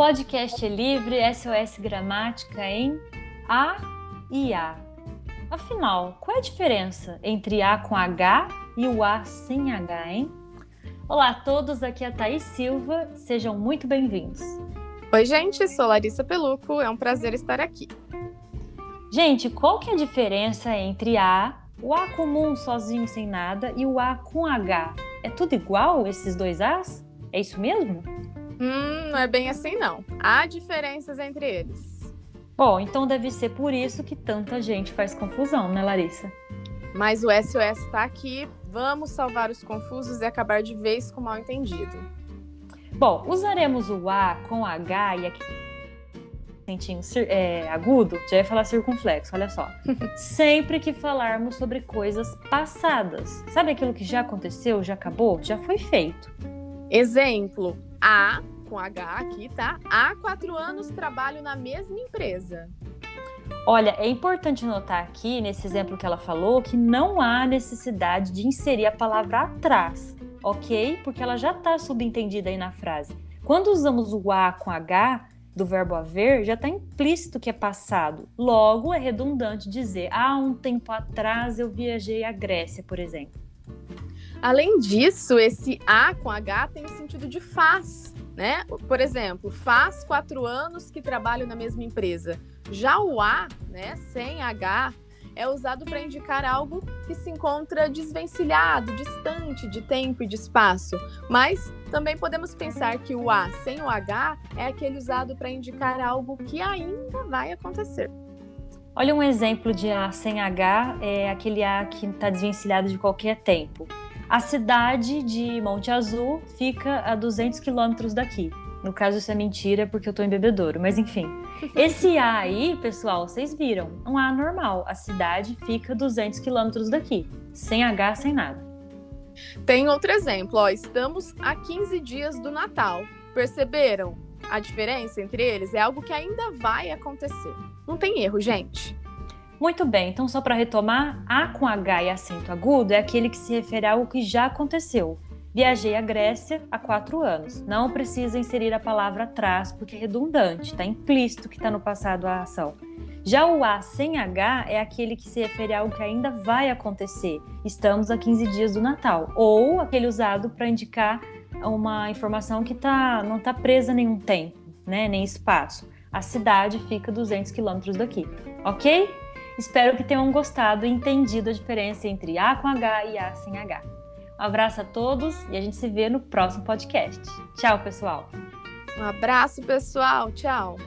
podcast é livre SOS Gramática em A e A. Afinal, qual é a diferença entre A com H e o A sem H, hein? Olá a todos, aqui é a Thaís Silva, sejam muito bem-vindos. Oi, gente, sou Larissa Peluco, é um prazer estar aqui. Gente, qual que é a diferença entre A, o A comum sozinho sem nada e o A com H? É tudo igual, esses dois As? É isso mesmo? Hum, não é bem assim não. Há diferenças entre eles. Bom, então deve ser por isso que tanta gente faz confusão, né, Larissa? Mas o SOS está aqui. Vamos salvar os confusos e acabar de vez com o mal entendido. Bom, usaremos o A com H e aqui acentinho é, agudo, já ia falar circunflexo, olha só. Sempre que falarmos sobre coisas passadas. Sabe aquilo que já aconteceu, já acabou, já foi feito. Exemplo, A, com H aqui, tá? Há quatro anos trabalho na mesma empresa. Olha, é importante notar aqui, nesse exemplo que ela falou, que não há necessidade de inserir a palavra atrás, ok? Porque ela já está subentendida aí na frase. Quando usamos o A com H do verbo haver, já está implícito que é passado. Logo, é redundante dizer, há um tempo atrás eu viajei à Grécia, por exemplo. Além disso, esse A com H tem o sentido de faz, né? Por exemplo, faz quatro anos que trabalho na mesma empresa. Já o A, né, sem H, é usado para indicar algo que se encontra desvencilhado, distante de tempo e de espaço. Mas também podemos pensar que o A sem o H é aquele usado para indicar algo que ainda vai acontecer. Olha um exemplo de A sem H, é aquele A que está desvencilhado de qualquer tempo. A cidade de Monte Azul fica a 200 quilômetros daqui. No caso, isso é mentira porque eu tô em bebedouro, mas enfim. Esse A aí, pessoal, vocês viram, um A normal. A cidade fica 200 quilômetros daqui, sem H, sem nada. Tem outro exemplo, ó. Estamos a 15 dias do Natal. Perceberam? A diferença entre eles é algo que ainda vai acontecer. Não tem erro, gente. Muito bem, então só para retomar, A com H e acento agudo é aquele que se refere a algo que já aconteceu. Viajei à Grécia há quatro anos. Não precisa inserir a palavra atrás, porque é redundante, está implícito que está no passado a ação. Já o A sem H é aquele que se refere a algo que ainda vai acontecer. Estamos a 15 dias do Natal. Ou aquele usado para indicar uma informação que tá, não está presa nenhum tempo, né, nem espaço. A cidade fica 200 quilômetros daqui, ok? Espero que tenham gostado e entendido a diferença entre A com H e A sem H. Um abraço a todos e a gente se vê no próximo podcast. Tchau, pessoal. Um abraço, pessoal. Tchau.